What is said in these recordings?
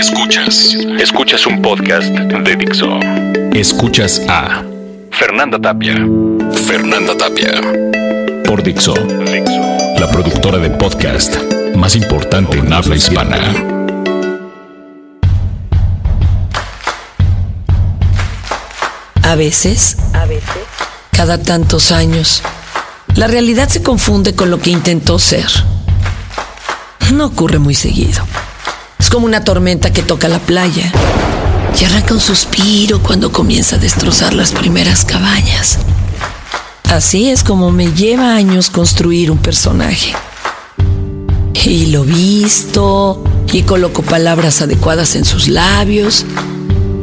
Escuchas. Escuchas un podcast de Dixo. Escuchas a Fernanda Tapia. Fernanda Tapia. Por Dixo. La productora de podcast más importante en habla hispana. A veces, a veces, cada tantos años, la realidad se confunde con lo que intentó ser. No ocurre muy seguido. Como una tormenta que toca la playa y arranca un suspiro cuando comienza a destrozar las primeras cabañas. Así es como me lleva años construir un personaje. Y lo visto y coloco palabras adecuadas en sus labios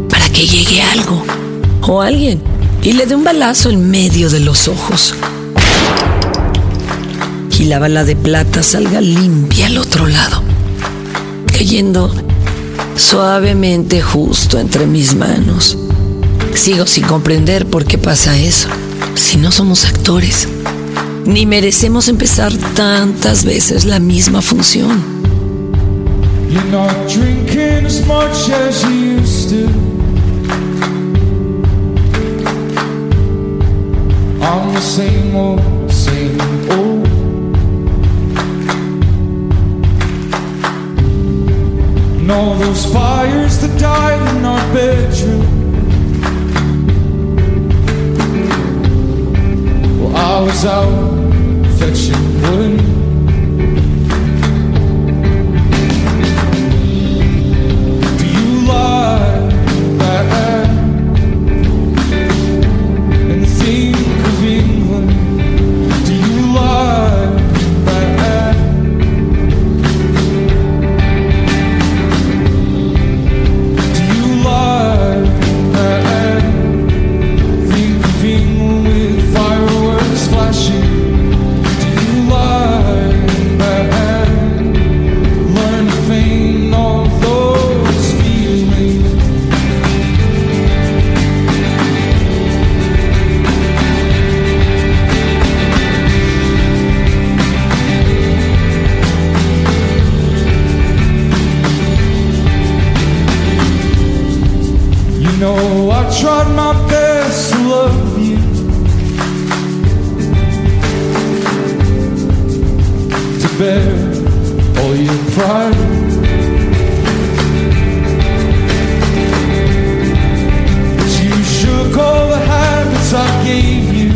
para que llegue algo o alguien y le dé un balazo en medio de los ojos. Y la bala de plata salga limpia al otro lado, cayendo suavemente justo entre mis manos. Sigo sin comprender por qué pasa eso, si no somos actores, ni merecemos empezar tantas veces la misma función. I'm the same old, same old. And all those fires that died in our bedroom. Well, I was out fetching wood. I tried my best to love you. To bear all your pride. But you shook all the habits I gave you.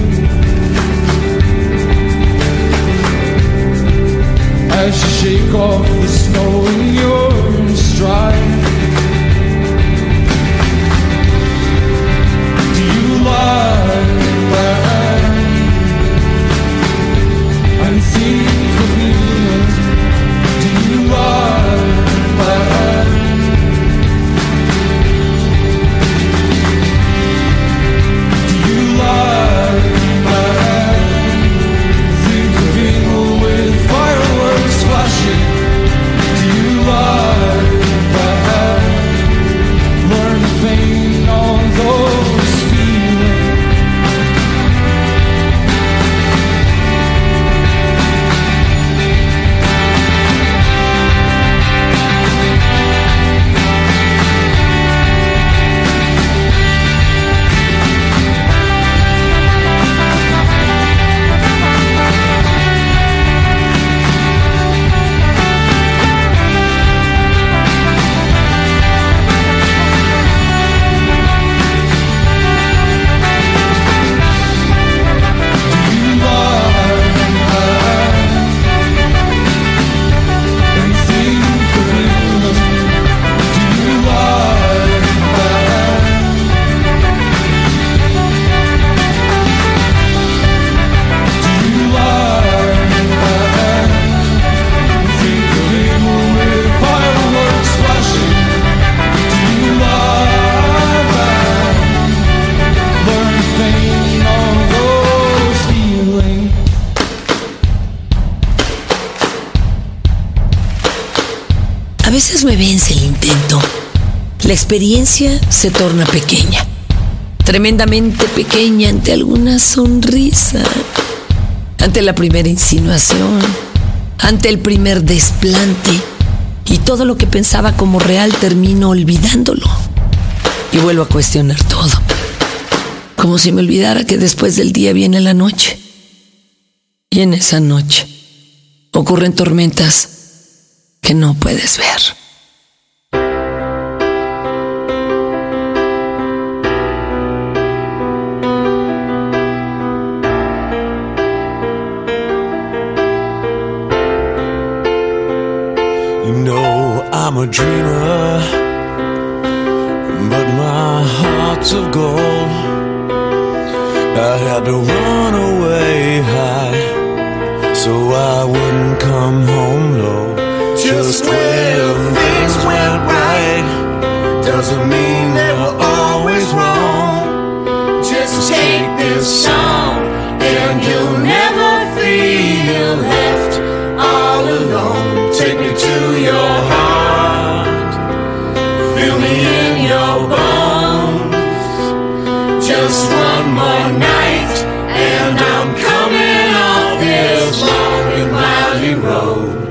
As you shake off the snow in your stride veces me vence el intento. La experiencia se torna pequeña, tremendamente pequeña ante alguna sonrisa, ante la primera insinuación, ante el primer desplante y todo lo que pensaba como real termino olvidándolo. Y vuelvo a cuestionar todo. Como si me olvidara que después del día viene la noche. Y en esa noche ocurren tormentas que no puedes ver. You know I'm a dreamer, but my heart's of gold. I had to run away high, so I wouldn't come home. Just when things went right, doesn't mean they were always wrong. Just take this song, and you'll never feel left all alone. Take me to your heart, feel me in your bones. Just one more night, and I'm coming off this long and windy road.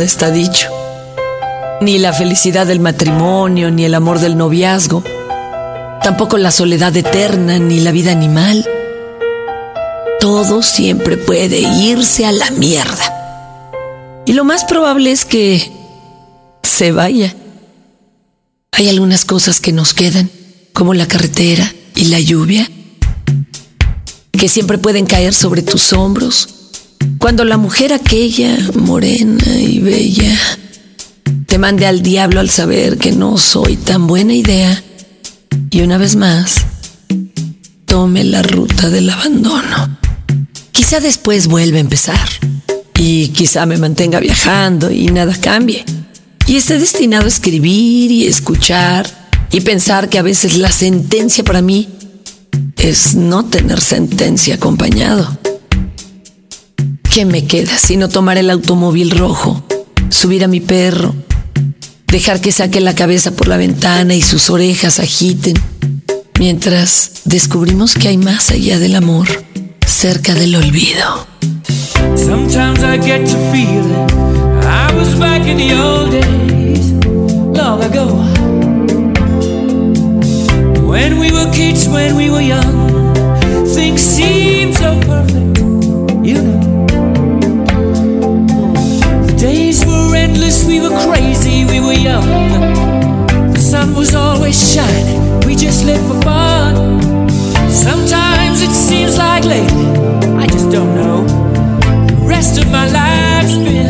Está dicho. Ni la felicidad del matrimonio, ni el amor del noviazgo, tampoco la soledad eterna, ni la vida animal. Todo siempre puede irse a la mierda. Y lo más probable es que se vaya. Hay algunas cosas que nos quedan, como la carretera y la lluvia, que siempre pueden caer sobre tus hombros cuando la mujer aquella, morena y bella, te mande al diablo al saber que no soy tan buena idea y una vez más tome la ruta del abandono. Quizá después vuelva a empezar y quizá me mantenga viajando y nada cambie. Y esté destinado a escribir y escuchar y pensar que a veces la sentencia para mí es no tener sentencia acompañado. ¿Qué me queda si no tomar el automóvil rojo, subir a mi perro, dejar que saque la cabeza por la ventana y sus orejas agiten, mientras descubrimos que hay más allá del amor, cerca del olvido? Sometimes I get to feeling I was back in the old days, long ago. When we were kids, when we were young, things seemed so perfect, you know. We were crazy, we were young. The sun was always shining, we just lived for fun. Sometimes it seems like lately, I just don't know. The rest of my life's been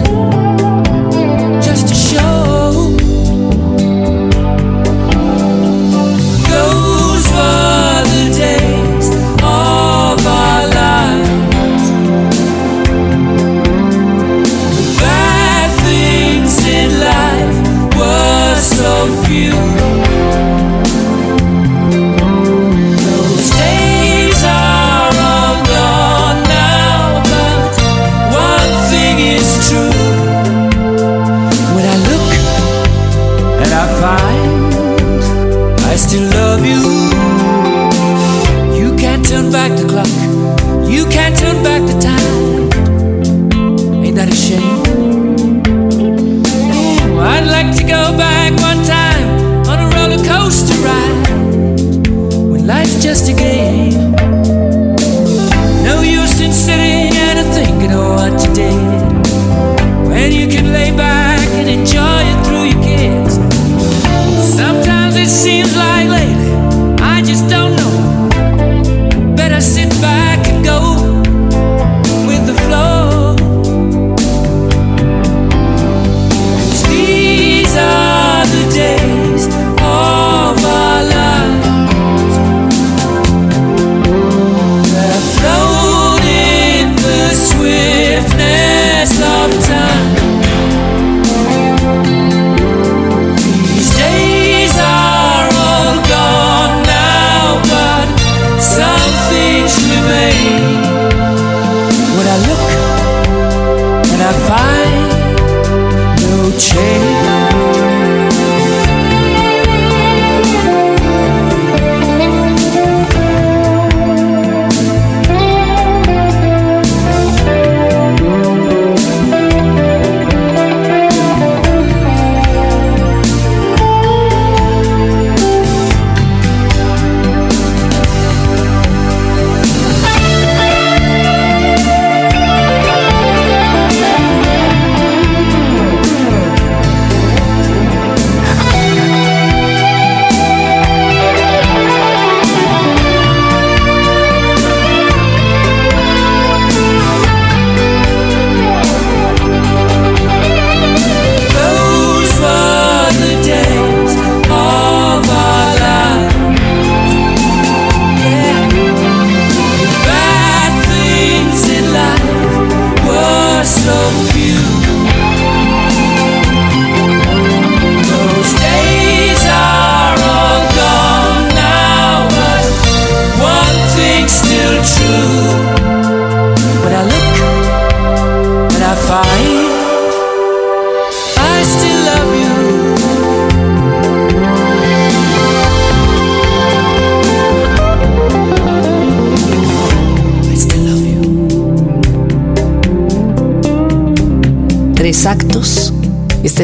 When I look and I find no change.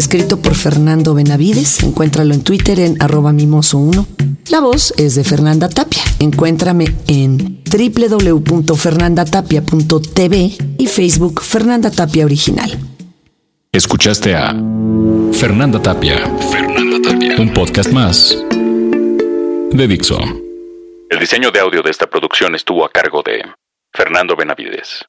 Escrito por Fernando Benavides. Encuéntralo en Twitter en arroba mimoso1. La voz es de Fernanda Tapia. Encuéntrame en www.fernandatapia.tv y Facebook Fernanda Tapia Original. Escuchaste a Fernanda Tapia. Fernanda Tapia. Un podcast más de Dixo. El diseño de audio de esta producción estuvo a cargo de Fernando Benavides.